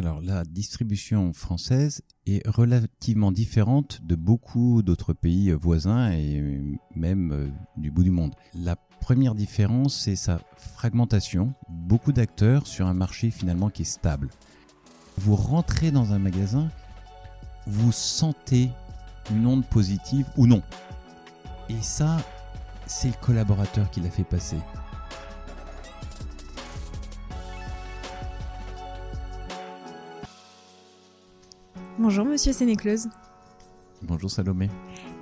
Alors la distribution française est relativement différente de beaucoup d'autres pays voisins et même du bout du monde. La première différence, c'est sa fragmentation. Beaucoup d'acteurs sur un marché finalement qui est stable. Vous rentrez dans un magasin, vous sentez une onde positive ou non. Et ça, c'est le collaborateur qui l'a fait passer. Bonjour Monsieur Sénéclose. Bonjour Salomé.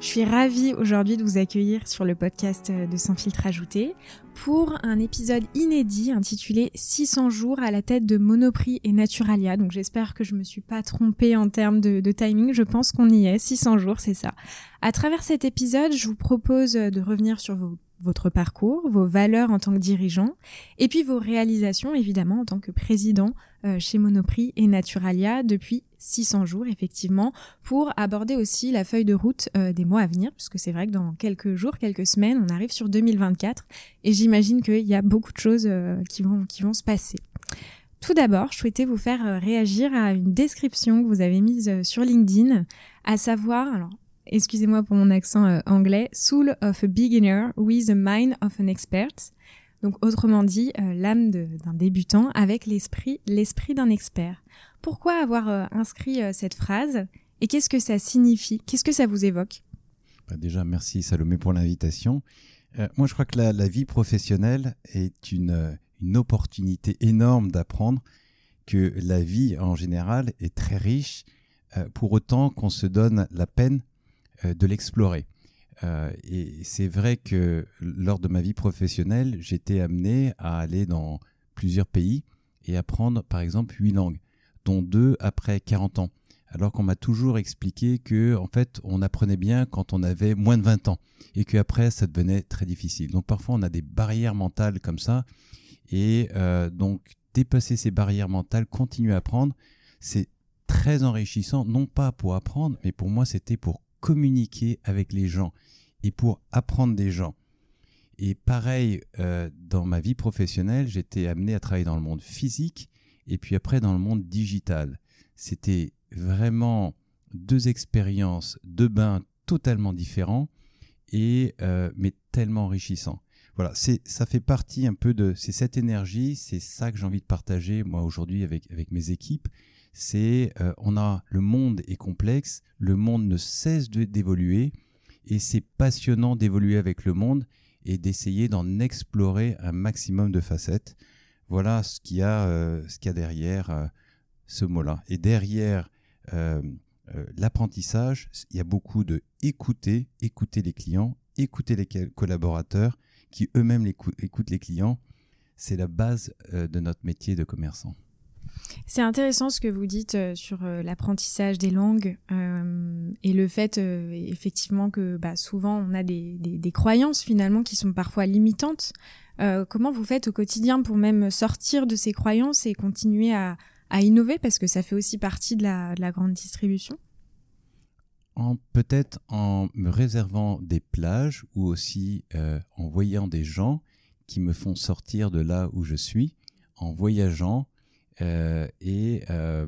Je suis ravie aujourd'hui de vous accueillir sur le podcast de Sans filtre ajouté pour un épisode inédit intitulé 600 jours à la tête de Monoprix et Naturalia. Donc j'espère que je me suis pas trompée en termes de, de timing. Je pense qu'on y est. 600 jours, c'est ça. À travers cet épisode, je vous propose de revenir sur vos votre parcours, vos valeurs en tant que dirigeant, et puis vos réalisations évidemment en tant que président chez Monoprix et Naturalia depuis 600 jours effectivement, pour aborder aussi la feuille de route euh, des mois à venir, puisque c'est vrai que dans quelques jours, quelques semaines, on arrive sur 2024, et j'imagine qu'il y a beaucoup de choses euh, qui, vont, se passer. Tout d'abord, je souhaitais vous faire réagir à une description que vous avez mise sur LinkedIn, à savoir, alors excusez-moi pour mon accent euh, anglais, Soul of a Beginner with the Mind of an Expert. Donc autrement dit, euh, l'âme d'un débutant avec l'esprit l'esprit d'un expert. Pourquoi avoir euh, inscrit cette phrase et qu'est-ce que ça signifie? Qu'est-ce que ça vous évoque? Bah, Déjà, merci Salomé pour l'invitation. moi, je crois que la, la vie professionnelle est une, une opportunité énorme d'apprendre que la vie en général est très riche, pour autant qu'on se donne la peine euh, de l'explorer. Euh, et c'est vrai que lors de ma vie professionnelle, j'étais amené à aller dans plusieurs pays et apprendre par exemple huit langues, dont deux après 40 ans. Alors qu'on m'a toujours expliqué que en fait on apprenait bien quand on avait moins de 20 ans et qu'après ça devenait très difficile. Donc parfois on a des barrières mentales comme ça et euh, donc dépasser ces barrières mentales, continuer à apprendre, c'est très enrichissant, non pas pour apprendre, mais pour moi c'était pour communiquer avec les gens et pour apprendre des gens. Et pareil, euh, dans ma vie professionnelle, j'étais amené à travailler dans le monde physique et puis après dans le monde digital. C'était vraiment deux expériences, deux bains totalement différents et euh, mais tellement enrichissants. Voilà, ça fait partie un peu de c'est cette énergie, c'est ça que j'ai envie de partager moi aujourd'hui avec avec mes équipes c'est euh, on a le monde est complexe, le monde ne cesse d'évoluer et c'est passionnant d'évoluer avec le monde et d'essayer d'en explorer un maximum de facettes. Voilà ce qu'il y a, euh, derrière euh, ce mot-là. Et derrière l'apprentissage, il y a beaucoup de écouter, écouter les clients, écouter les collaborateurs qui eux-mêmes écoutent les clients. C'est la base de notre métier de commerçant. C'est intéressant ce que vous dites euh, sur euh, l'apprentissage des langues euh, et le fait effectivement que bah, souvent on a des, croyances finalement qui sont parfois limitantes. comment vous faites au quotidien pour même sortir de ces croyances et continuer à, innover? Parce que ça fait aussi partie de la, de la grande distribution Peut-être en me réservant des plages ou aussi en voyant des gens qui me font sortir de là où je suis, en voyageant, et euh,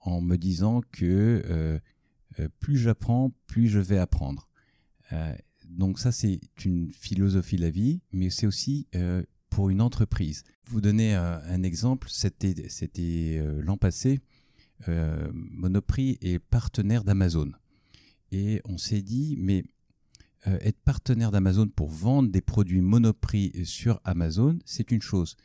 en me disant que euh, plus j'apprends, plus je vais apprendre. donc ça, c'est une philosophie de la vie, mais c'est aussi pour une entreprise. Vous donner un, exemple, c'était, l'an passé, Monoprix est partenaire d'Amazon. Et on s'est dit, mais être partenaire d'Amazon pour vendre des produits Monoprix sur Amazon, c'est une chose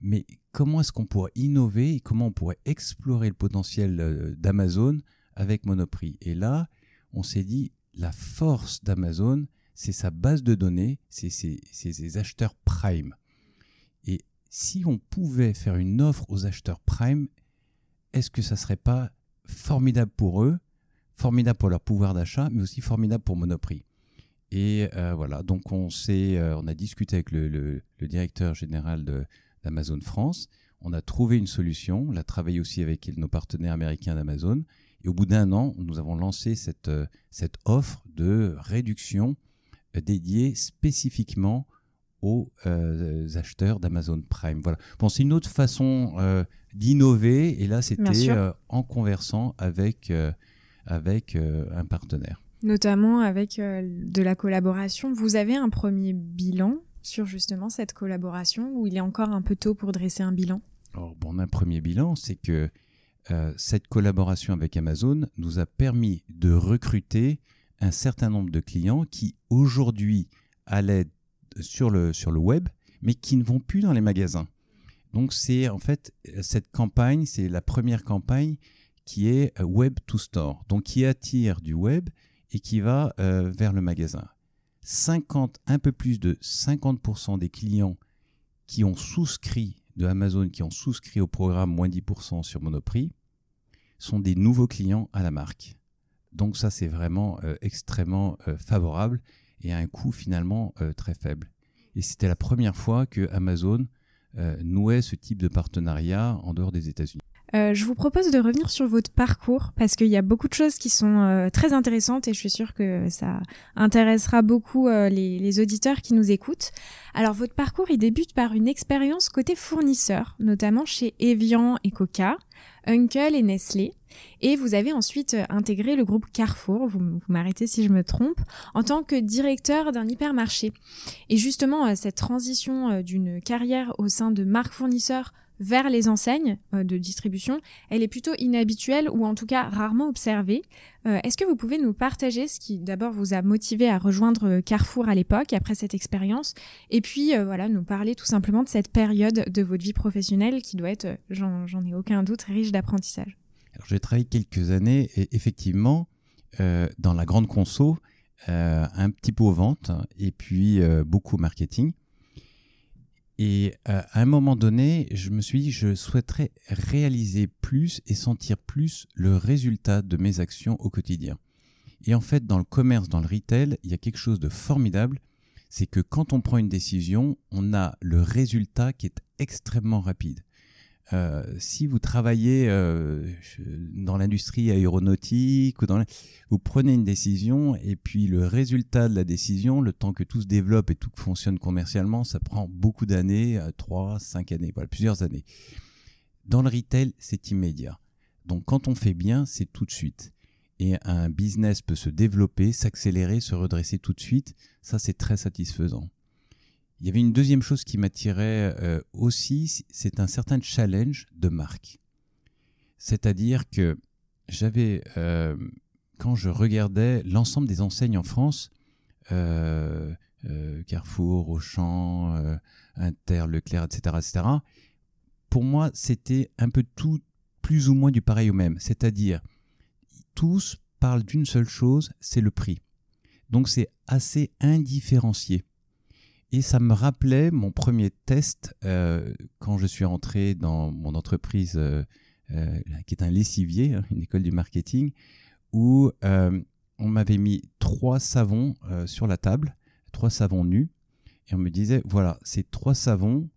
mais comment est-ce qu'on pourrait innover et comment on pourrait explorer le potentiel euh, d'Amazon avec Monoprix? Et là, on s'est dit, la force d'Amazon, c'est sa base de données, c'est ses, acheteurs Prime. Et si on pouvait faire une offre aux acheteurs Prime, est-ce que ça serait pas formidable pour eux, formidable pour leur pouvoir d'achat, mais aussi formidable pour Monoprix? Et euh, voilà, donc on, euh, on a discuté avec le directeur général de, d'Amazon France. On a trouvé une solution, on a travaillé aussi avec nos partenaires américains d'Amazon. Et au bout d'un an, nous avons lancé cette, euh, cette offre de réduction euh, dédiée spécifiquement aux acheteurs d'Amazon Prime. Voilà. Bon, c'est une autre façon d'innover, et là, c'était en conversant avec, avec un partenaire. Notamment avec de la collaboration. Vous avez un premier bilan sur justement cette collaboration ou il est encore un peu tôt pour dresser un bilan? Alors, bon, un premier bilan, c'est que euh, cette collaboration avec Amazon nous a permis de recruter un certain nombre de clients qui aujourd'hui allaient sur le, sur le web, mais qui ne vont plus dans les magasins. Donc c'est en fait cette campagne, c'est la première campagne qui est euh, web to store, donc qui attire du web et qui va euh, vers le magasin. 50, un peu plus de 50% des clients qui ont souscrit de Amazon, qui ont souscrit au programme moins 10% sur Monoprix, sont des nouveaux clients à la marque. Donc ça, c'est vraiment euh, extrêmement euh, favorable et à un coût finalement euh, très faible. Et c'était la première fois que Amazon nouait ce type de partenariat en dehors des États-Unis. Euh, je vous propose de revenir sur votre parcours parce qu'il y a beaucoup de choses qui sont euh, très intéressantes et je suis sûre que ça intéressera beaucoup euh, les, les, auditeurs qui nous écoutent. Alors votre parcours il débute par une expérience côté fournisseur, notamment chez Evian et Coca, Uncle et Nestlé. Et vous avez ensuite intégré le groupe Carrefour, vous, vous m'arrêtez si je me trompe, en tant que directeur d'un hypermarché. Et justement, cette transition d'une carrière au sein de marques fournisseurs vers les enseignes euh, de distribution, elle est plutôt inhabituelle ou en tout cas rarement observée. Euh, est-ce que vous pouvez nous partager ce qui d'abord vous a motivé à rejoindre euh, Carrefour à l'époque, après cette expérience, et puis voilà, nous parler tout simplement de cette période de votre vie professionnelle qui doit être, j'en ai aucun doute, riche d'apprentissage J'ai travaillé quelques années et effectivement, dans la grande conso, un petit peu aux ventes et puis beaucoup au marketing. Et euh, à un moment donné, je me suis dit, je souhaiterais réaliser plus et sentir plus le résultat de mes actions au quotidien. Et en fait, dans le commerce, dans le retail, il y a quelque chose de formidable, c'est que quand on prend une décision, on a le résultat qui est extrêmement rapide. Euh, si vous travaillez euh, dans l'industrie aéronautique ou dans vous prenez une décision et puis le résultat de la décision, le temps que tout se développe et tout fonctionne commercialement, ça prend beaucoup d'années, euh, trois, cinq années, voilà, plusieurs années. Dans le retail, c'est immédiat. Donc quand on fait bien, c'est tout de suite. Et un business peut se développer, s'accélérer, se redresser tout de suite. Ça, c'est très satisfaisant. Il y avait une deuxième chose qui m'attirait euh, aussi, c'est un certain challenge de marque. C'est-à-dire que j'avais, euh, quand je regardais l'ensemble des enseignes en France, euh, Carrefour, Auchan, Inter, Leclerc, etc., etc., pour moi, c'était un peu tout, plus ou moins du pareil au même. C'est-à-dire, tous parlent d'une seule chose, c'est le prix. Donc c'est assez indifférencié. Et ça me rappelait mon premier test euh, quand je suis entré dans mon entreprise euh, euh, qui est un lessivier, hein, une école du marketing, où on m'avait mis trois savons sur la table, trois savons nus, et on me disait, voilà, ces trois savons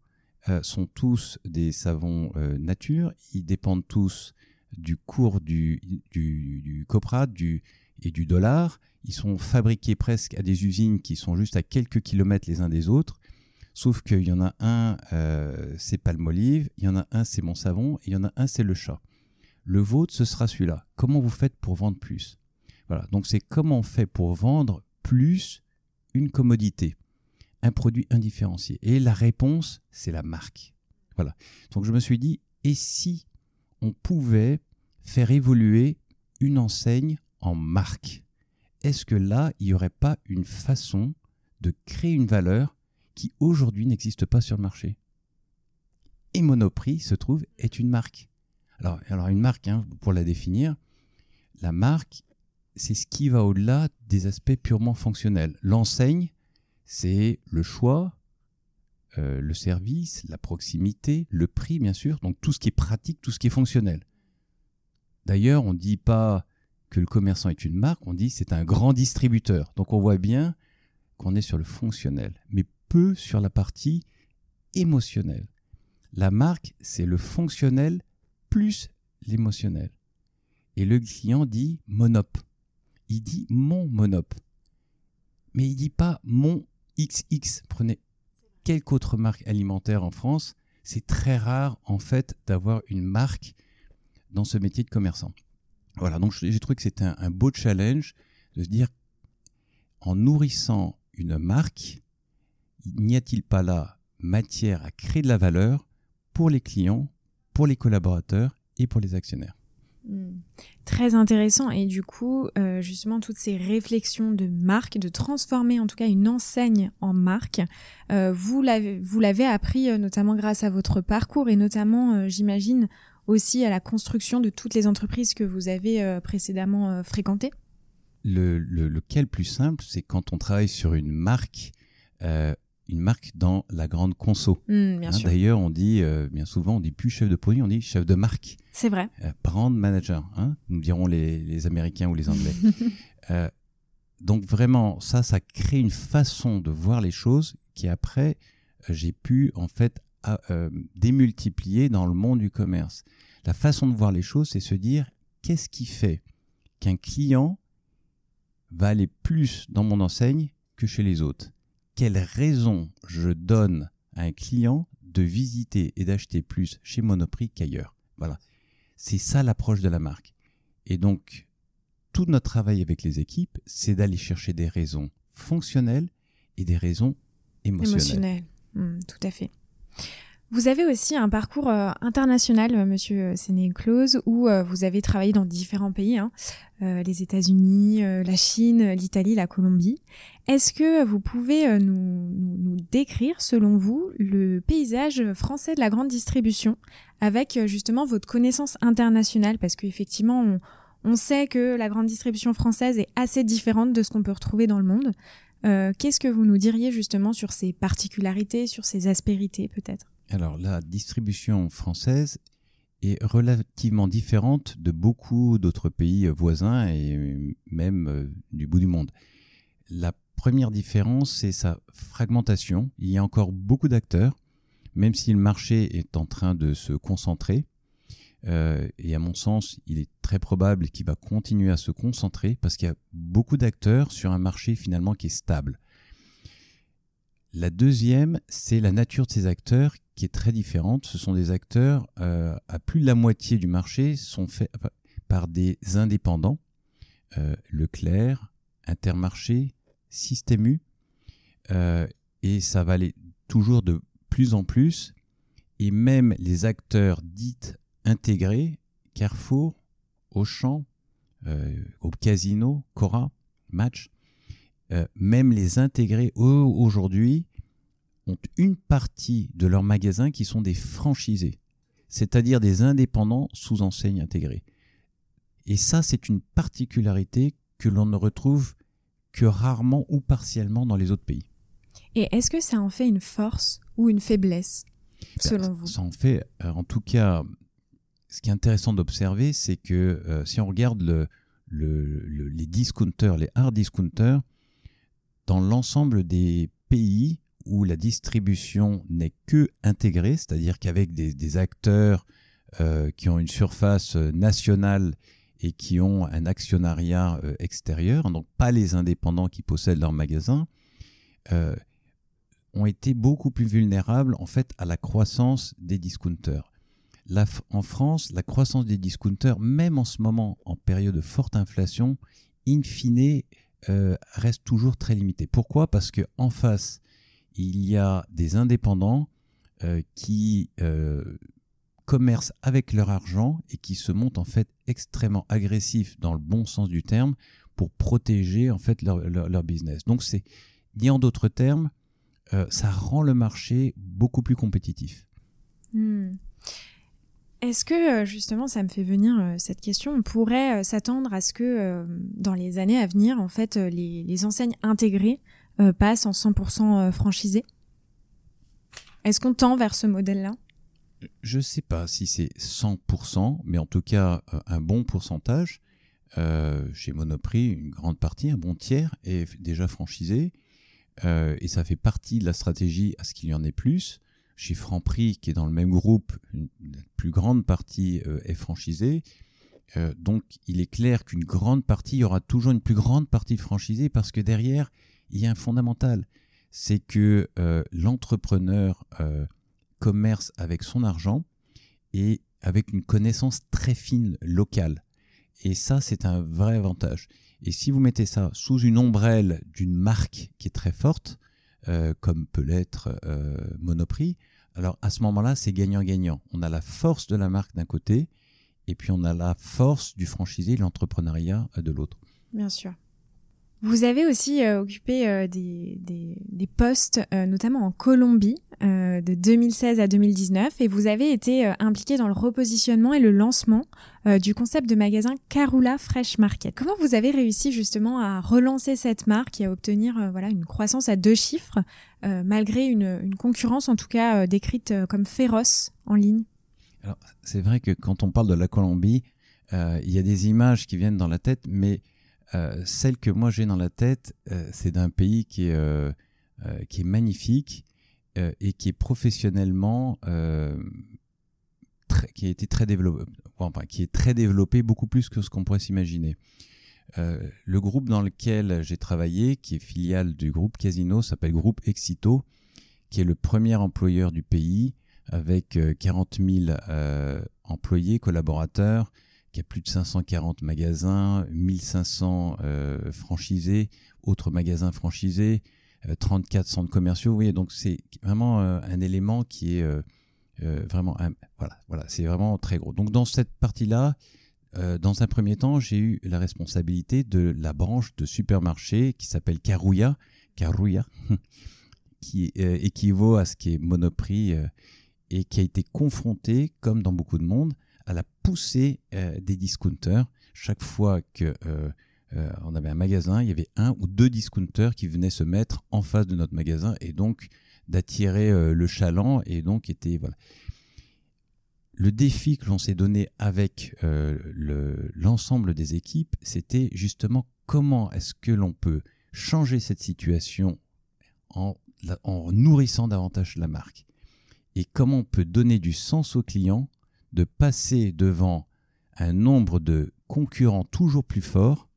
sont tous des savons nature, ils dépendent tous du cours du, du, du copra du, et du dollar, ils sont fabriqués presque à des usines qui sont juste à quelques kilomètres les uns des autres. Sauf qu'il y en a un, euh, c'est Palmolive, il y en a un, c'est mon savon, et il y en a un, c'est le chat. Le vôtre, ce sera celui-là. Comment vous faites pour vendre plus? Voilà. Donc c'est comment on fait pour vendre plus une commodité, un produit indifférencié. Et la réponse, c'est la marque. Voilà. Donc je me suis dit, et si on pouvait faire évoluer une enseigne en marque est-ce que là, il n'y aurait pas une façon de créer une valeur qui aujourd'hui n'existe pas sur le marché? Et Monoprix, se trouve, est une marque. Alors, alors une marque, hein, pour la définir, la marque, c'est ce qui va au-delà des aspects purement fonctionnels. L'enseigne, c'est le choix, euh, le service, la proximité, le prix, bien sûr, donc tout ce qui est pratique, tout ce qui est fonctionnel. D'ailleurs, on ne dit pas que le commerçant est une marque, on dit c'est un grand distributeur. Donc on voit bien qu'on est sur le fonctionnel, mais peu sur la partie émotionnelle. La marque, c'est le fonctionnel plus l'émotionnel. Et le client dit monop. Il dit mon monop. Mais il dit pas mon XX. Prenez. quelque autre marque alimentaire en France, c'est très rare en fait d'avoir une marque dans ce métier de commerçant. Voilà, donc j'ai trouvé que c'était un, beau challenge de se dire, en nourrissant une marque, n'y a-t-il pas là matière à créer de la valeur pour les clients, pour les collaborateurs et pour les actionnaires? Hmm. Très intéressant et du coup, euh, justement, toutes ces réflexions de marque, de transformer en tout cas une enseigne en marque, euh, vous l'avez appris euh, notamment grâce à votre parcours et notamment, j'imagine, aussi à la construction de toutes les entreprises que vous avez précédemment fréquentées le, le, lequel plus simple, c'est quand on travaille sur une marque, une marque dans la grande conso. Mmh, hein, d'ailleurs, on dit euh, bien souvent, on dit plus chef de produit, on dit chef de marque. C'est vrai. Euh, brand manager, hein, nous diront les, Américains ou les Anglais. Euh, donc vraiment, ça, ça crée une façon de voir les choses qui après, j'ai pu en fait démultiplier dans le monde du commerce. La façon de voir les choses, c'est se dire qu'est-ce qui fait qu'un client va aller plus dans mon enseigne que chez les autres? Quelle raison je donne à un client de visiter et d'acheter plus chez Monoprix qu'ailleurs? Voilà. C'est ça l'approche de la marque. Et donc, tout notre travail avec les équipes, c'est d'aller chercher des raisons fonctionnelles et des raisons émotionnelles. Émotionnelles, hmm, tout à fait. Vous avez aussi un parcours euh, international, euh, Monsieur Séné-Close, où euh, vous avez travaillé dans différents pays, hein, les États-Unis, la Chine, l'Italie, la Colombie. Est-ce que vous pouvez nous, nous, décrire, selon vous, le paysage français de la grande distribution, avec justement votre connaissance internationale, parce qu'effectivement, on, on sait que la grande distribution française est assez différente de ce qu'on peut retrouver dans le monde. Qu'est-ce que vous nous diriez justement sur ces particularités, sur ces aspérités peut-être? Alors la distribution française est relativement différente de beaucoup d'autres pays voisins et même euh, du bout du monde. La première différence, c'est sa fragmentation. Il y a encore beaucoup d'acteurs, même si le marché est en train de se concentrer. Euh, et à mon sens, il est très probable qu'il va continuer à se concentrer parce qu'il y a beaucoup d'acteurs sur un marché finalement qui est stable. La deuxième, c'est la nature de ces acteurs qui est très différente. Ce sont des acteurs, euh, à plus de la moitié du marché, sont faits par des indépendants. Euh, Leclerc, Intermarché, Système U. Et ça va aller toujours de plus en plus. Et même les acteurs dits intégrés, Carrefour, Auchan, au Casino, Cora, Match, euh, même les intégrés aujourd'hui ont une partie de leurs magasins qui sont des franchisés, c'est-à-dire des indépendants sous enseigne intégrée. Et ça, c'est une particularité que l'on ne retrouve que rarement ou partiellement dans les autres pays. Et est-ce que ça en fait une force ou une faiblesse, ben, selon vous? Ça en fait, euh, en tout cas, ce qui est intéressant d'observer, c'est que euh, si on regarde les discounters, les hard discounters, dans l'ensemble des pays où la distribution n'est que intégrée, c'est-à-dire qu'avec des, acteurs euh, qui ont une surface nationale et qui ont un actionnariat euh, extérieur, donc pas les indépendants qui possèdent leur magasin, euh, ont été beaucoup plus vulnérables en fait à la croissance des discounters. En France, la croissance des discounters, même en ce moment en période de forte inflation, in fine, euh, reste toujours très limité. Pourquoi? Parce que en face, il y a des indépendants euh, qui euh, commercent avec leur argent et qui se montrent en fait extrêmement agressifs dans le bon sens du terme pour protéger en fait leur, business. Donc c'est, dit en d'autres termes, ça rend le marché beaucoup plus compétitif. Hmm. Est-ce que euh, justement, ça me fait venir euh, cette question, on pourrait euh, s'attendre à ce que dans les années à venir, en fait, les, enseignes intégrées passent en 100% franchisées? Est-ce qu'on tend vers ce modèle-là? Je ne sais pas si c'est 100%, mais en tout cas un bon pourcentage. chez Monoprix, une grande partie, un bon tiers est déjà franchisé. et ça fait partie de la stratégie à ce qu'il y en ait plus. Chez Franprix, qui est dans le même groupe, la plus grande partie euh, est franchisée. Euh, donc, il est clair qu'une grande partie, il y aura toujours une plus grande partie franchisée parce que derrière, il y a un fondamental. c'est que l'entrepreneur commerce avec son argent et avec une connaissance très fine locale. Et ça, c'est un vrai avantage. Et si vous mettez ça sous une ombrelle d'une marque qui est très forte, euh, comme peut l'être euh, Monoprix, alors à ce moment-là, c'est gagnant-gagnant. On a la force de la marque d'un côté, et puis on a la force du franchisé, l'entrepreneuriat de l'autre. Bien sûr. Vous avez aussi euh, occupé euh, des, postes, euh, notamment en Colombie, de 2016 à 2019, et vous avez été impliqué dans le repositionnement et le lancement du concept de magasin Carula Fresh Market. Comment vous avez réussi justement à relancer cette marque et à obtenir voilà une croissance à deux chiffres, malgré une, une, concurrence en tout cas décrite comme féroce en ligne? Alors c'est vrai que quand on parle de la Colombie, il y a des images qui viennent dans la tête, mais euh, celle que moi j'ai dans la tête, euh, c'est d'un pays qui est, euh, qui est magnifique et qui est professionnellement qui a été très développé, qui est très développé beaucoup plus que ce qu'on pourrait s'imaginer. le groupe dans lequel j'ai travaillé, qui est filiale du groupe Casino, s'appelle Groupe Exito, qui est le premier employeur du pays avec 40 000 employés, collaborateurs, qui a plus de 540 magasins, 1500 euh, franchisés, autres magasins franchisés, 34 euh, centres commerciaux. Vous voyez, donc c'est vraiment euh, un élément qui est vraiment, voilà, voilà, c'est vraiment très gros. Donc dans cette partie-là, dans un premier temps, j'ai eu la responsabilité de la branche de supermarché qui s'appelle Carouilla, Carouilla, qui équivaut à ce qui est Monoprix et qui a été confronté, comme dans beaucoup de monde, à la poussée euh, des discounters. Chaque fois que euh, euh, on avait un magasin, il y avait un ou deux discounters qui venaient se mettre en face de notre magasin et donc d'attirer le chaland et donc était voilà. Le défi que l'on s'est donné avec l'ensemble des équipes, c'était justement comment est-ce que l'on peut changer cette situation en, en nourrissant davantage la marque et comment on peut donner du sens aux clients de passer devant un nombre de concurrents toujours plus forts,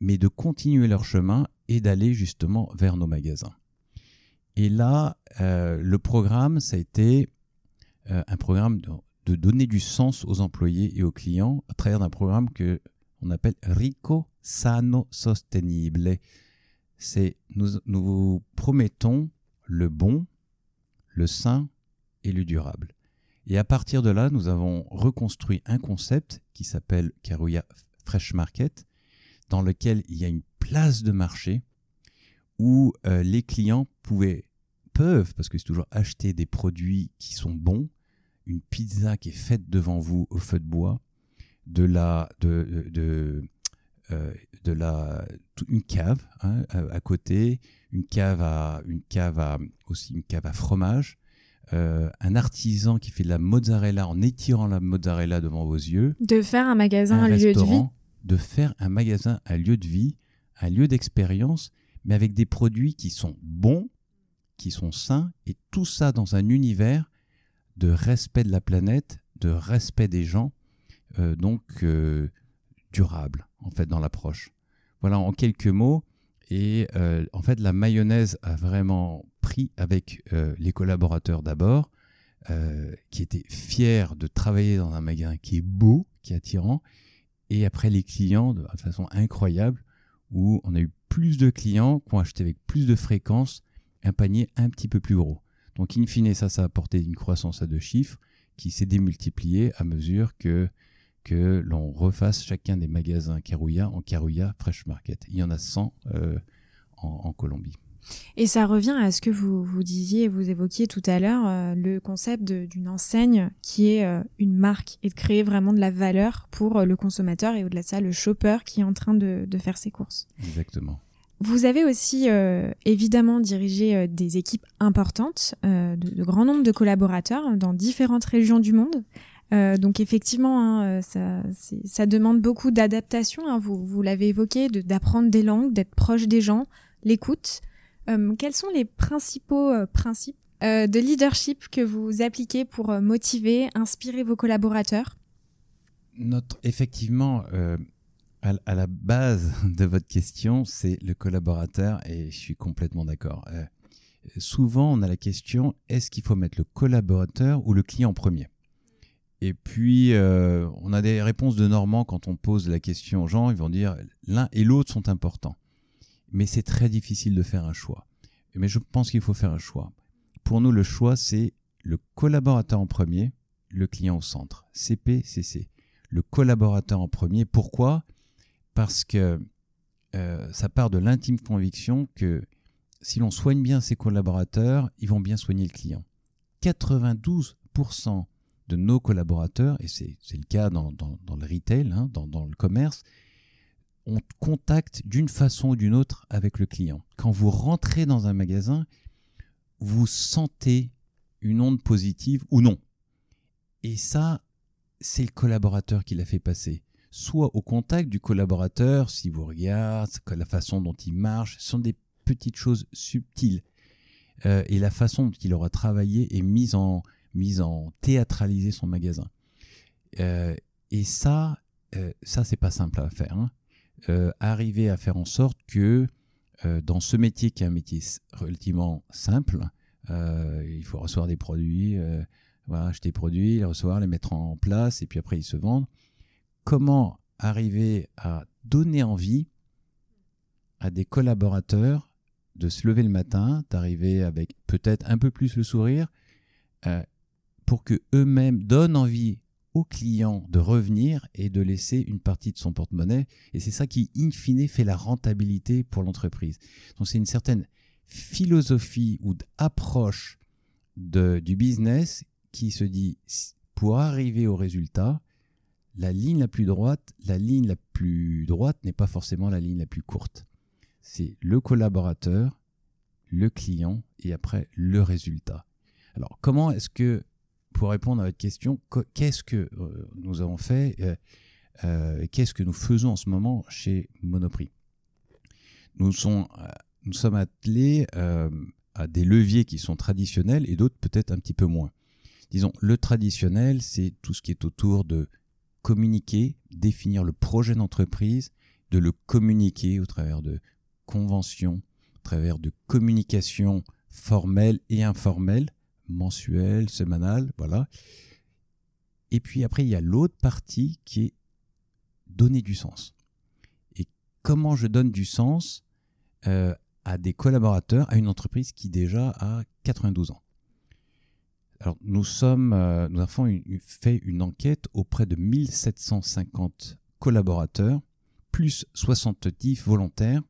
mais de continuer leur chemin et d'aller justement vers nos magasins. Et là, euh, le programme, ça a été euh, un programme de, donner du sens aux employés et aux clients à travers un programme que on appelle Rico Sano Sostenible. C'est nous, nous vous promettons le bon, le sain et le durable. Et à partir de là, nous avons reconstruit un concept qui s'appelle Carouilla Fresh Market, dans lequel il y a une place de marché où euh, les clients pouvaient, peuvent, parce que c'est toujours acheter des produits qui sont bons, une pizza qui est faite devant vous au feu de bois, de la, de, de, euh, la, une cave hein, à, côté, une cave à, une cave à, aussi une cave à fromage, euh, un artisan qui fait de la mozzarella en étirant la mozzarella devant vos yeux. De faire un magasin, un, lieu de vie. De faire un magasin, un lieu de vie, un lieu d'expérience, mais avec des produits qui sont bons, qui sont sains, et tout ça dans un univers de respect de la planète, de respect des gens, euh, donc euh, durable, en fait, dans l'approche. Voilà, en quelques mots. Et en fait, la mayonnaise a vraiment pris avec euh, les collaborateurs d'abord, euh, qui étaient fiers de travailler dans un magasin qui est beau, qui est attirant, et après les clients de, façon incroyable, où on a eu plus de clients qui ont acheté avec plus de fréquence un panier un petit peu plus gros. Donc, in fine, ça, ça a apporté une croissance à deux chiffres qui s'est démultipliée à mesure que, l'on refasse chacun des magasins Carouilla en Carouilla Fresh Market. Il y en a 100 euh, en Colombie. Et ça revient à ce que vous, vous disiez, vous évoquiez tout à l'heure, euh, le concept d'une enseigne qui est euh, une marque et de créer vraiment de la valeur pour euh, le consommateur et au-delà de ça, le shopper qui est en train de, de faire ses courses. Exactement. Vous avez aussi évidemment dirigé des équipes importantes, de, de grand nombre de collaborateurs dans différentes régions du monde. donc effectivement, hein, ça, ça, demande beaucoup d'adaptation. Hein, vous, vous l'avez évoqué, d'apprendre des langues, d'être proche des gens, l'écoute. Euh, quels sont les principaux euh, principes euh, de leadership que vous appliquez pour motiver, inspirer vos collaborateurs? Notre, Effectivement, à, la base de votre question, c'est le collaborateur et je suis complètement d'accord. Souvent, on a la question est-ce qu'il faut mettre le collaborateur ou le client en premier? Et puis, on a des réponses de Normand quand on pose la question aux gens. Ils vont dire l'un et l'autre sont importants. Mais c'est très difficile de faire un choix. Mais je pense qu'il faut faire un choix. Pour nous, le choix, c'est le collaborateur en premier, le client au centre. CPCC. Le collaborateur en premier. Pourquoi? Parce que euh, ça part de l'intime conviction que si l'on soigne bien ses collaborateurs, ils vont bien soigner le client. 92% de nos collaborateurs, et c'est le cas dans, le retail, hein, dans, dans, le commerce, ont contact d'une façon ou d'une autre avec le client. Quand vous rentrez dans un magasin, vous sentez une onde positive ou non. Et ça, c'est le collaborateur qui l'a fait passer. Soit au contact du collaborateur, si vous regardez la façon dont il marche, ce sont des petites choses subtiles. Euh, et la façon dont il aura travaillé et mise en, en théâtraliser son magasin. Euh, et ça, euh, ça c'est pas simple à faire. Hein. Arriver à faire en sorte que dans ce métier qui est un métier relativement simple, il faut recevoir des produits, acheter des produits, les recevoir, les mettre en place et puis après ils se vendent. Comment arriver à donner envie à des collaborateurs de se lever le matin, d'arriver avec peut-être un peu plus le sourire, euh, pour que eux-mêmes donnent envie aux clients de revenir et de laisser une partie de son porte-monnaie. Et c'est ça qui, in fine, fait la rentabilité pour l'entreprise. Donc c'est une certaine philosophie ou d'approche du business qui se dit, pour arriver au résultat, la ligne la plus droite, la ligne la plus droite n'est pas forcément la ligne la plus courte c'est le collaborateur, le client et après le résultat. Alors comment est-ce que, pour répondre à votre question, qu'est-ce que euh, nous avons fait, euh, euh, qu'est-ce que nous faisons en ce moment chez Monoprix? Nous, sommes, attelés à des leviers qui sont traditionnels et d'autres peut-être un petit peu moins. Disons, le traditionnel, c'est tout ce qui est autour de communiquer, définir le projet d'entreprise, de le communiquer au travers de conventions, à travers de communications formelles et informelles, mensuelles, sémanales, voilà. Et puis après, il y a l'autre partie qui est donner du sens. Et comment je donne du sens euh, à des collaborateurs, à une entreprise qui déjà a 92 ans. Alors, nous sommes, euh, avons fait une enquête auprès de 1750 collaborateurs, plus 70 volontaires,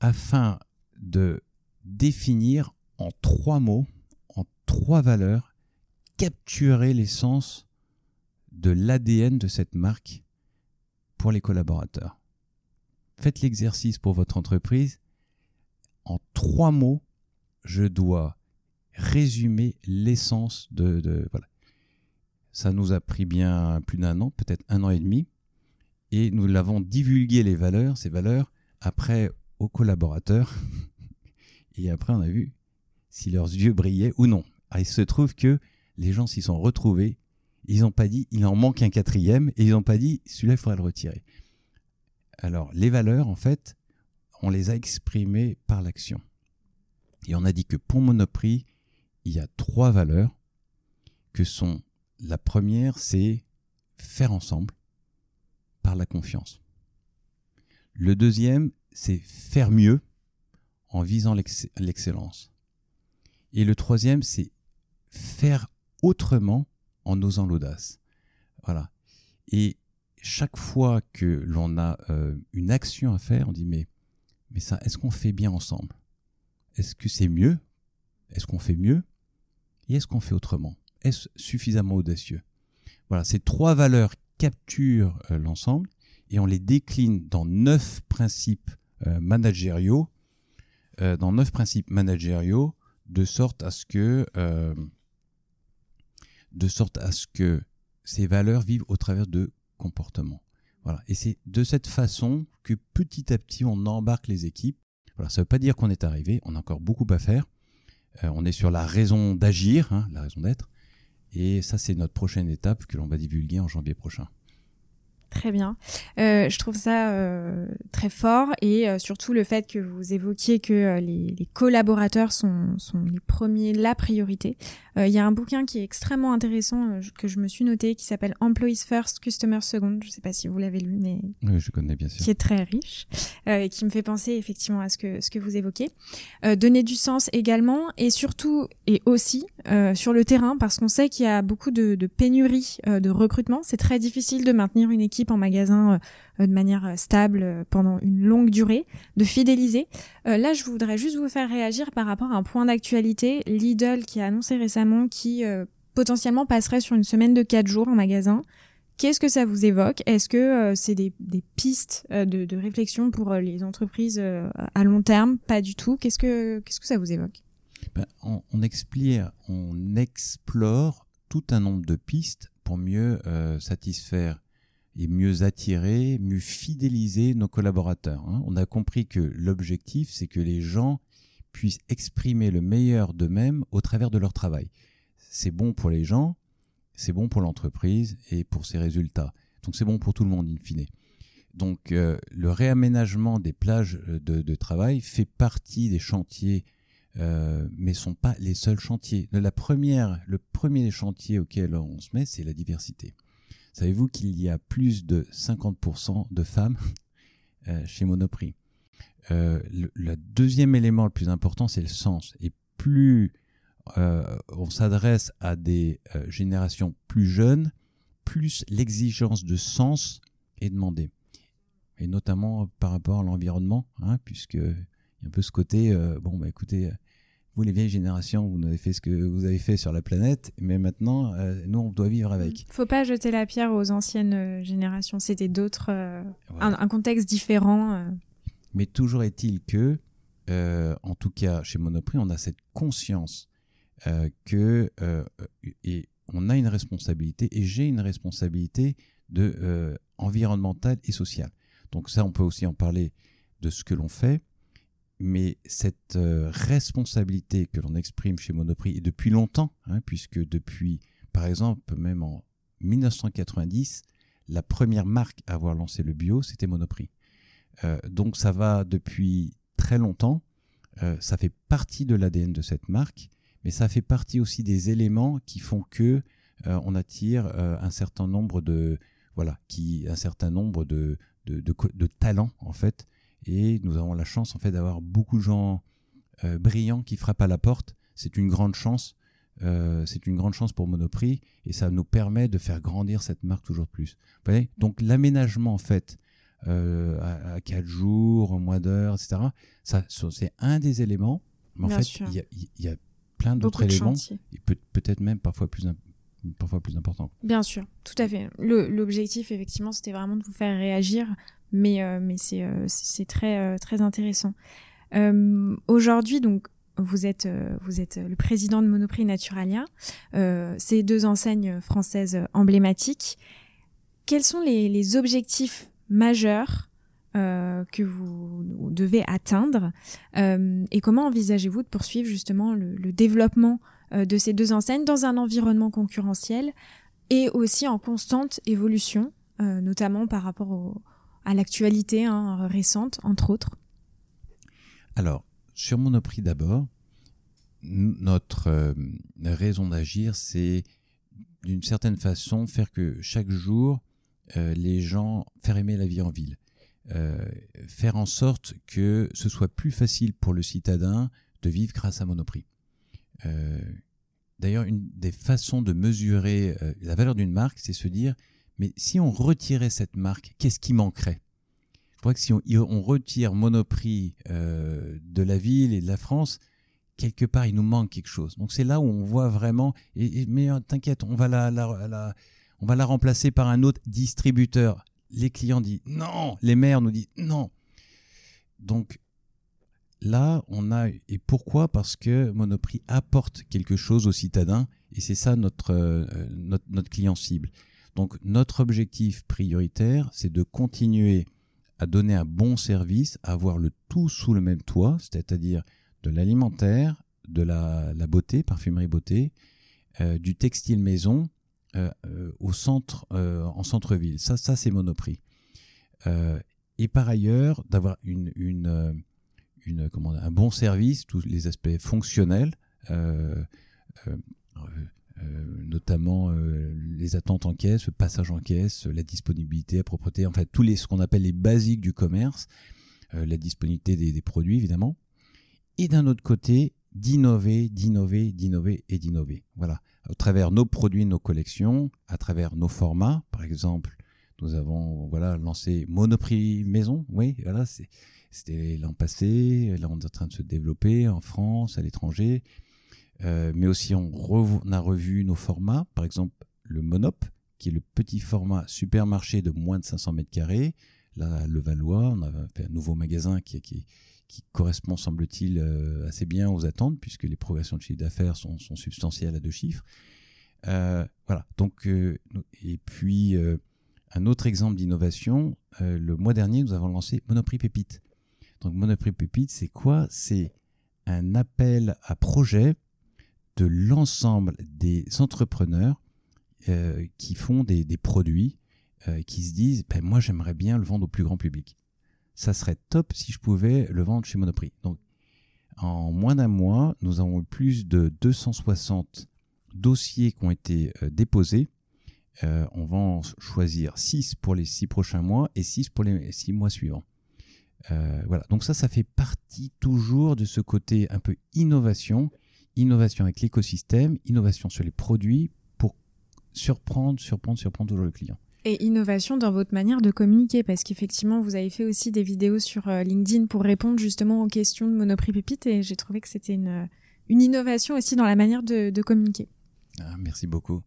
afin de définir en trois mots, trois valeurs, capturer l'essence de l'ADN de cette marque pour les collaborateurs. Faites l'exercice pour votre entreprise. En trois mots, je dois résumer l'essence de, voilà. Ça nous a pris bien plus d'un an, peut-être un an et demi, et nous l'avons divulgué les valeurs, ces valeurs. Après, aux collaborateurs. Et après, on a vu si leurs yeux brillaient ou non. Ah, il se trouve que les gens s'y sont retrouvés. Ils n'ont pas dit il en manque un quatrième et ils n'ont pas dit celui-là, il faudrait le retirer. Alors, les valeurs, en fait, on les a exprimées par l'action. Et on a dit que pour Monoprix, il y a trois valeurs que sont la première, c'est faire ensemble par la confiance. Le deuxième, c'est faire mieux en visant l'excellence. Et le troisième, c'est faire autrement en osant l'audace. Voilà. Et chaque fois que l'on a euh, une action à faire, on dit mais, mais ça, est-ce qu'on fait bien ensemble? Est-ce que c'est mieux? Est-ce qu'on fait mieux? Et est-ce qu'on fait autrement? Est-ce suffisamment audacieux? Voilà, ces trois valeurs capturent euh, l'ensemble et on les décline dans neuf principes euh, managériaux, dans neuf principes managériaux, de sorte à ce que, de sorte à ce que ces valeurs vivent au travers de comportements. Voilà. Et c'est de cette façon que petit à petit on embarque les équipes. Voilà, ça ne veut pas dire qu'on est arrivé, on a encore beaucoup à faire. on est sur la raison d'agir, hein, la raison d'être. Et ça, c'est notre prochaine étape que l'on va divulguer en janvier prochain. Très bien. Euh, je trouve ça euh, très fort et euh, surtout le fait que vous évoquiez que euh, les, les, collaborateurs sont, sont les premiers, la priorité. Euh, il y a un bouquin qui est extrêmement intéressant que je me suis noté qui s'appelle Employees First, Customers Second. Je ne sais pas si vous l'avez lu, mais oui, je connais bien sûr. Qui est très riche et qui me fait penser effectivement à ce que ce que vous évoquez. donner du sens également et surtout et aussi sur le terrain parce qu'on sait qu'il y a beaucoup de, de pénuries de recrutement. C'est très difficile de maintenir une équipe en magasin euh, de manière euh, stable euh, pendant une longue durée, de fidéliser. là, je voudrais juste vous faire réagir par rapport à un point d'actualité. Lidl qui a annoncé récemment qui potentiellement passerait sur une semaine de 4 jours en magasin. Qu'est-ce que ça vous évoque? Est-ce que c'est des, pistes de, réflexion pour les entreprises à long terme? Pas du tout. Qu'est-ce que qu'est-ce que ça vous évoque? Ben, on, on, on explore tout un nombre de pistes pour mieux satisfaire et mieux attirer, mieux fidéliser nos collaborateurs. Hein. On a compris que l'objectif, c'est que les gens puissent exprimer le meilleur d'eux-mêmes au travers de leur travail. C'est bon pour les gens, c'est bon pour l'entreprise et pour ses résultats. Donc c'est bon pour tout le monde, in fine. Donc euh, le réaménagement des plages euh, de, travail fait partie des chantiers, euh, mais sont pas les seuls chantiers. La première, le premier chantier auquel on se met, c'est la diversité. Savez-vous qu'il y a plus de 50% de femmes euh, chez Monoprix? Euh, le, deuxième élément le plus important, c'est le sens. Et plus euh, on s'adresse à des générations plus jeunes, plus l'exigence de sens est demandée. Et notamment par rapport à l'environnement, hein, puisque il y a un peu ce côté, bon, bah écoutez, vous les vieilles générations, vous avez fait ce que vous avez fait sur la planète, mais maintenant, euh, nous, on doit vivre avec. Faut pas jeter la pierre aux anciennes euh, générations. C'était d'autres, euh, un, contexte différent. Mais toujours est-il que, en tout cas, chez Monoprix, on a cette conscience que et on a une responsabilité, et j'ai une responsabilité de environnementale et sociale. Donc ça, on peut aussi en parler de ce que l'on fait mais cette euh, responsabilité que l'on exprime chez Monoprix, et depuis longtemps, hein, puisque depuis, par exemple, même en 1990, la première marque à avoir lancé le bio, c'était Monoprix. Euh, donc ça va depuis très longtemps, euh, ça fait partie de l'ADN de cette marque, mais ça fait partie aussi des éléments qui font que on attire un certain nombre de voilà, qui un certain nombre de, de, talents en fait et nous avons la chance en fait d'avoir beaucoup de gens euh, brillants qui frappent à la porte. C'est une grande chance. Euh, c'est une grande chance pour Monoprix et ça nous permet de faire grandir cette marque toujours plus. Vous voyez? Donc l'aménagement en fait euh, à, 4 jours, un mois d'heure, etc. Ça, c'est un des éléments. Mais en fait, il y, y a, plein d'autres éléments et peut, peut-être même parfois plus parfois plus important. Bien sûr, tout à fait. L'objectif, effectivement, c'était vraiment de vous faire réagir mais euh, mais c'est euh, euh, très intéressant. Aujourd'hui, donc vous êtes le président de Monoprix Naturalia, ces deux enseignes françaises emblématiques. Quels sont les, objectifs majeurs que vous devez atteindre et comment envisagez-vous de poursuivre justement le, le développement de ces deux enseignes dans un environnement concurrentiel et aussi en constante évolution, notamment par rapport au, à l'actualité hein, récente, entre autres Alors, sur Monoprix d'abord, notre euh, raison d'agir, c'est d'une certaine façon faire que chaque jour, euh, les gens, faire aimer la vie en ville. Euh, faire en sorte que ce soit plus facile pour le citadin de vivre grâce à Monoprix. D'ailleurs, une des façons de mesurer la valeur d'une marque, c'est se dire mais si on retirait cette marque, qu'est-ce qui manquerait? Je crois que si on, retire Monoprix euh, de la ville et de la France, quelque part, il nous manque quelque chose. Donc c'est là où on voit vraiment. Et, mais euh, t'inquiète, on va la, on va la remplacer par un autre distributeur. Les clients disent non, les maires nous disent non. Donc là, on a et pourquoi? Parce que Monoprix apporte quelque chose aux citadins et c'est ça notre, euh, notre client cible. Donc notre objectif prioritaire, c'est de continuer à donner un bon service, à avoir le tout sous le même toit, c'est-à-dire de l'alimentaire, de la, beauté, parfumerie beauté, euh, du textile maison au centre, en centre-ville. Ça, ça c'est Monoprix. et par ailleurs, d'avoir un bon service, tous les aspects fonctionnels, notamment les attentes en caisse, le passage en caisse, la disponibilité, la propreté, en fait, tous les, ce qu'on appelle les basiques du commerce, la disponibilité des produits, évidemment et d'un autre côté, d'innover, d'innover, d'innover et d'innover. Voilà, à travers nos produits, nos collections, à travers nos formats. Par exemple, nous avons voilà lancé Monoprix Maison. Oui, voilà, c'était l'an passé. Là, on est en train de se développer en France, à l'étranger. Euh, mais aussi, on, a revu nos formats. Par exemple, le Monop, qui est le petit format supermarché de moins de 500 mètres carrés. Là, le Valois, on a fait un nouveau magasin qui, correspond, semble-t-il, euh, assez bien aux attentes, puisque les progressions de chiffre d'affaires sont, substantielles à deux chiffres. Euh, voilà. Donc, et puis, un autre exemple d'innovation, le mois dernier, nous avons lancé Monoprix Pépite. Donc, Monoprix Pépite, c'est quoi? C'est un appel à projet de l'ensemble des entrepreneurs qui font des, produits, qui se disent, ben, moi, j'aimerais bien le vendre au plus grand public ça serait top si je pouvais le vendre chez Monoprix. Donc, en moins d'un mois, nous avons eu plus de 260 dossiers qui ont été euh, déposés. Euh, on va en choisir 6 pour les 6 prochains mois et 6 pour les 6 mois suivants. Euh, voilà, donc ça, ça fait partie toujours de ce côté un peu innovation, innovation avec l'écosystème, innovation sur les produits pour surprendre, surprendre, surprendre toujours le client. Et innovation dans votre manière de communiquer, parce qu'effectivement, vous avez fait aussi des vidéos sur euh, LinkedIn pour répondre justement aux questions de Monoprix Pépite, et j'ai trouvé que c'était une, une innovation aussi dans la manière de, communiquer. Ah, merci beaucoup.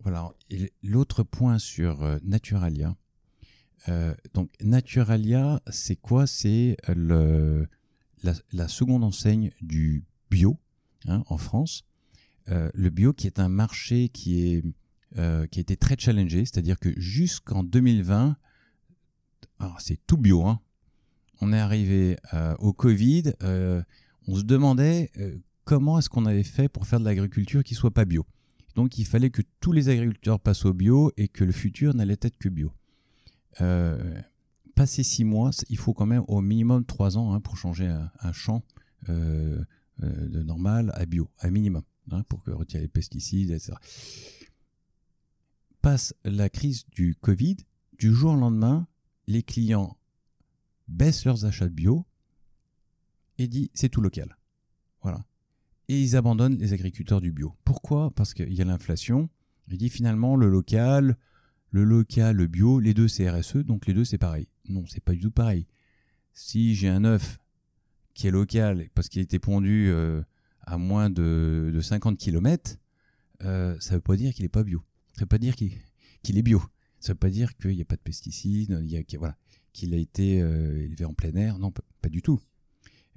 voilà. L'autre point sur euh, Naturalia. Euh, donc Naturalia, c'est quoi? C'est la, seconde enseigne du bio hein, en France. le bio qui est un marché qui est euh, qui a été très challengé, c'est-à-dire que jusqu'en 2020, c'est tout bio, hein. on est arrivé euh, au Covid, euh, on se demandait comment est-ce qu'on avait fait pour faire de l'agriculture qui soit pas bio. Donc il fallait que tous les agriculteurs passent au bio et que le futur n'allait être que bio. passé six mois, il faut quand même au minimum trois ans hein, pour changer un, champ de normal à bio, à minimum, hein, pour que retirer les pesticides, etc passe la crise du Covid, du jour au lendemain, les clients baissent leurs achats de bio et disent c'est tout local. Voilà. Et ils abandonnent les agriculteurs du bio. Pourquoi? Parce qu'il y a l'inflation. Il dit finalement le local, le local, le bio, les deux c'est RSE, donc les deux c'est pareil. Non, c'est pas du tout pareil. Si j'ai un œuf qui est local parce qu'il a été pondu euh, à moins de, 50 km, euh, ça veut pas dire qu'il n'est pas bio. Ça ne veut pas dire qu'il est bio. Ça ne veut pas dire qu'il n'y a pas de pesticides, il y a, voilà, qu'il a été euh, élevé en plein air. Non, pas, du tout.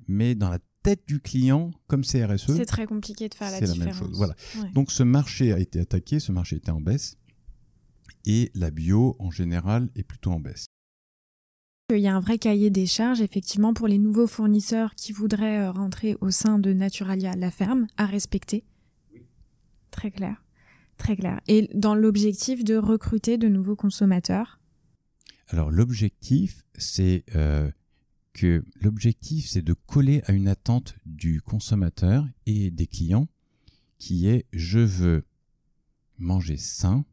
Mais dans la tête du client, comme c'est RSE, c'est très compliqué de faire la différence. C'est la même chose. Voilà. Donc ce marché a été attaqué, ce marché était en baisse, et la bio en général est plutôt en baisse. Il y a un vrai cahier des charges, effectivement, pour les nouveaux fournisseurs qui voudraient euh, rentrer au sein de Naturalia, la ferme, à respecter. Oui. Très clair. Très clair. Et dans l'objectif de recruter de nouveaux consommateurs? Alors l'objectif, c'est euh, que l'objectif, c'est de coller à une attente du consommateur et des clients, qui est je veux manger sain,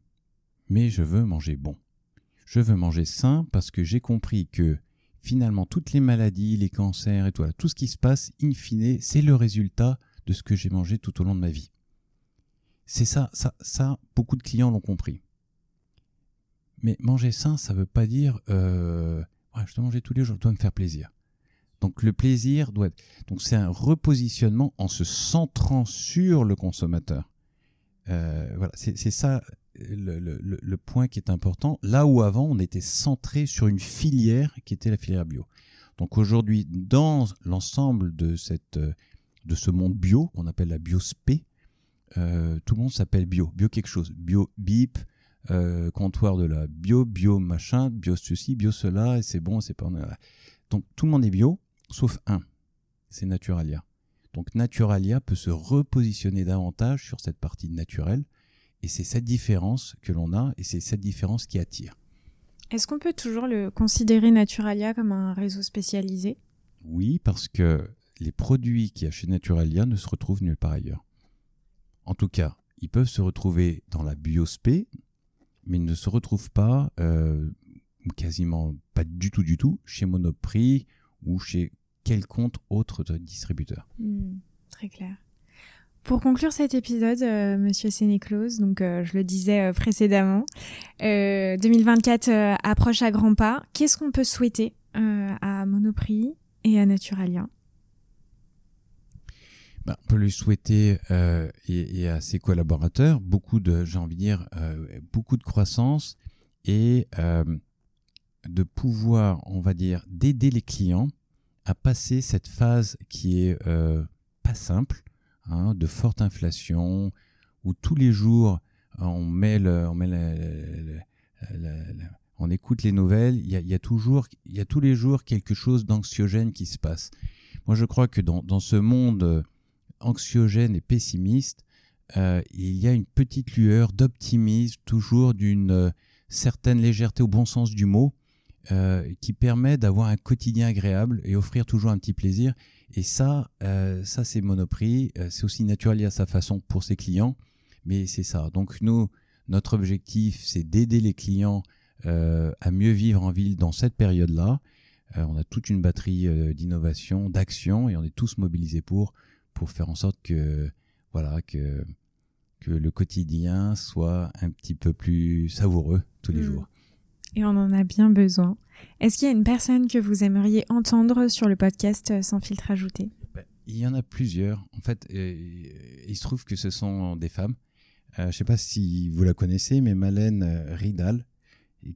mais je veux manger bon. Je veux manger sain parce que j'ai compris que finalement toutes les maladies, les cancers et tout, tout ce qui se passe, in fine, c'est le résultat de ce que j'ai mangé tout au long de ma vie. C'est ça, ça, ça, beaucoup de clients l'ont compris. Mais manger sain, ça ne veut pas dire euh, je dois manger tous les jours, je dois me faire plaisir. Donc le plaisir doit être. Donc c'est un repositionnement en se centrant sur le consommateur. Euh, voilà, c'est ça le, point qui est important. Là où avant on était centré sur une filière qui était la filière bio. Donc aujourd'hui, dans l'ensemble de cette de ce monde bio qu'on appelle la biospé, euh, tout le monde s'appelle bio, bio quelque chose, bio bip, euh, comptoir de la bio, bio machin, bio ceci, bio cela, et c'est bon, c'est pas. Donc tout le monde est bio, sauf un, c'est Naturalia. Donc Naturalia peut se repositionner davantage sur cette partie naturelle Et c'est cette différence que l'on a et c'est cette différence qui attire. Est-ce qu'on peut toujours le considérer Naturalia comme un réseau spécialisé? Oui, parce que les produits qu'il y a chez Naturalia ne se retrouvent nulle part ailleurs. En tout cas, ils peuvent se retrouver dans la biospé, mais ils ne se retrouvent pas, euh, quasiment pas du tout, du tout, chez Monoprix ou chez quelconque autre distributeur. Hmm, très clair. Pour conclure cet épisode, euh, Monsieur Sénéclose, donc euh, je le disais euh, précédemment, 2024 approche à grands pas. Qu'est-ce qu'on peut souhaiter à Monoprix et à Naturalia ben, on peut lui souhaiter et, à ses collaborateurs beaucoup de, j'ai envie de dire, beaucoup de croissance et de pouvoir, on va dire, d'aider les clients à passer cette phase qui est pas simple, Hein, de forte inflation, où tous les jours on met, on, on écoute les nouvelles, il y a, toujours, il y a tous les jours quelque chose d'anxiogène qui se passe. Moi, je crois que dans, ce monde anxiogène et pessimiste, euh, il y a une petite lueur d'optimisme, toujours d'une euh, certaine légèreté au bon sens du mot, euh, qui permet d'avoir un quotidien agréable et offrir toujours un petit plaisir. Et ça, euh, ça c'est Monoprix. Euh, c'est aussi naturel à sa façon pour ses clients, mais c'est ça. Donc nous, notre objectif, c'est d'aider les clients euh, à mieux vivre en ville dans cette période-là. on a toute une batterie d'innovation, d'action, et on est tous mobilisés pour pour faire en sorte que voilà que que le quotidien soit un petit peu plus savoureux tous les mmh. jours. Et on en a bien besoin. Est-ce qu'il y a une personne que vous aimeriez entendre sur le podcast euh, Sans filtre ajouté? Ben, Il y en a plusieurs. En fait, euh, il se trouve que ce sont des femmes. Euh, je ne sais pas si vous la connaissez, mais Malène Ridal,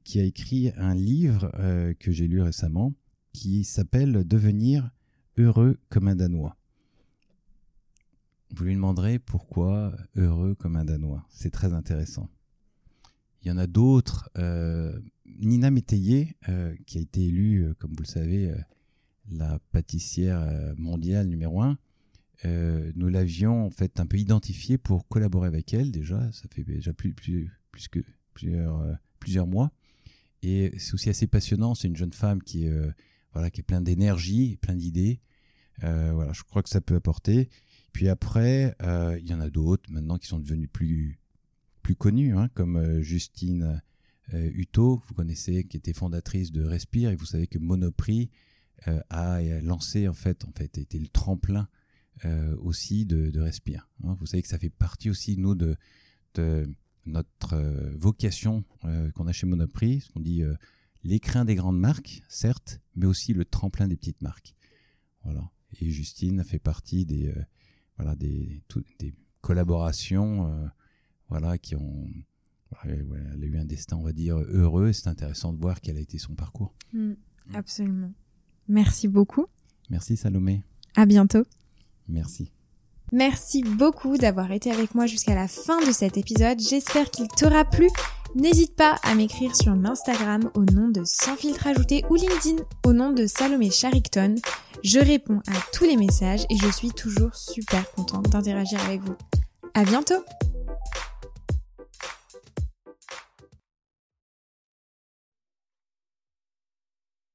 qui a écrit un livre que j'ai lu récemment, qui s'appelle Devenir heureux comme un Danois. Vous lui demanderez pourquoi heureux comme un Danois. C'est très intéressant. Il y en a d'autres. Nina Métayer, euh, qui a été élue, euh, comme vous le savez, euh, la pâtissière mondiale numéro un, nous l'avions en fait un peu identifiée pour collaborer avec elle déjà. Ça fait déjà plus, plus, que plusieurs, plusieurs mois. Et c'est aussi assez passionnant. C'est une jeune femme qui est, voilà, qui est pleine d'énergie, plein d'idées. voilà, je crois que ça peut apporter. Puis après, il y en a d'autres maintenant qui sont devenus plus, plus connus, hein, comme Justine euh, Uto, vous connaissez, qui était fondatrice de Respire, et vous savez que Monoprix euh, a lancé en fait, en fait, été le tremplin euh, aussi de, Respire. Hein. vous savez que ça fait partie aussi nous de, notre vocation qu'on a chez Monoprix, ce qu'on dit l'écrin des grandes marques, certes, mais aussi le tremplin des petites marques. Voilà. Et Justine fait partie des, voilà, des, des collaborations voilà, qui ont elle a eu un destin, on va dire, heureux. C'est intéressant de voir quel a été son parcours. Mm, absolument. Merci beaucoup. Merci Salomé. À bientôt. Merci. Merci beaucoup d'avoir été avec moi jusqu'à la fin de cet épisode. J'espère qu'il t'aura plu. N'hésite pas à m'écrire sur Instagram au nom de Sans filtre ajouté ou LinkedIn au nom de Salomé Charicton. Je réponds à tous les messages et je suis toujours super contente d'interagir avec vous. À bientôt!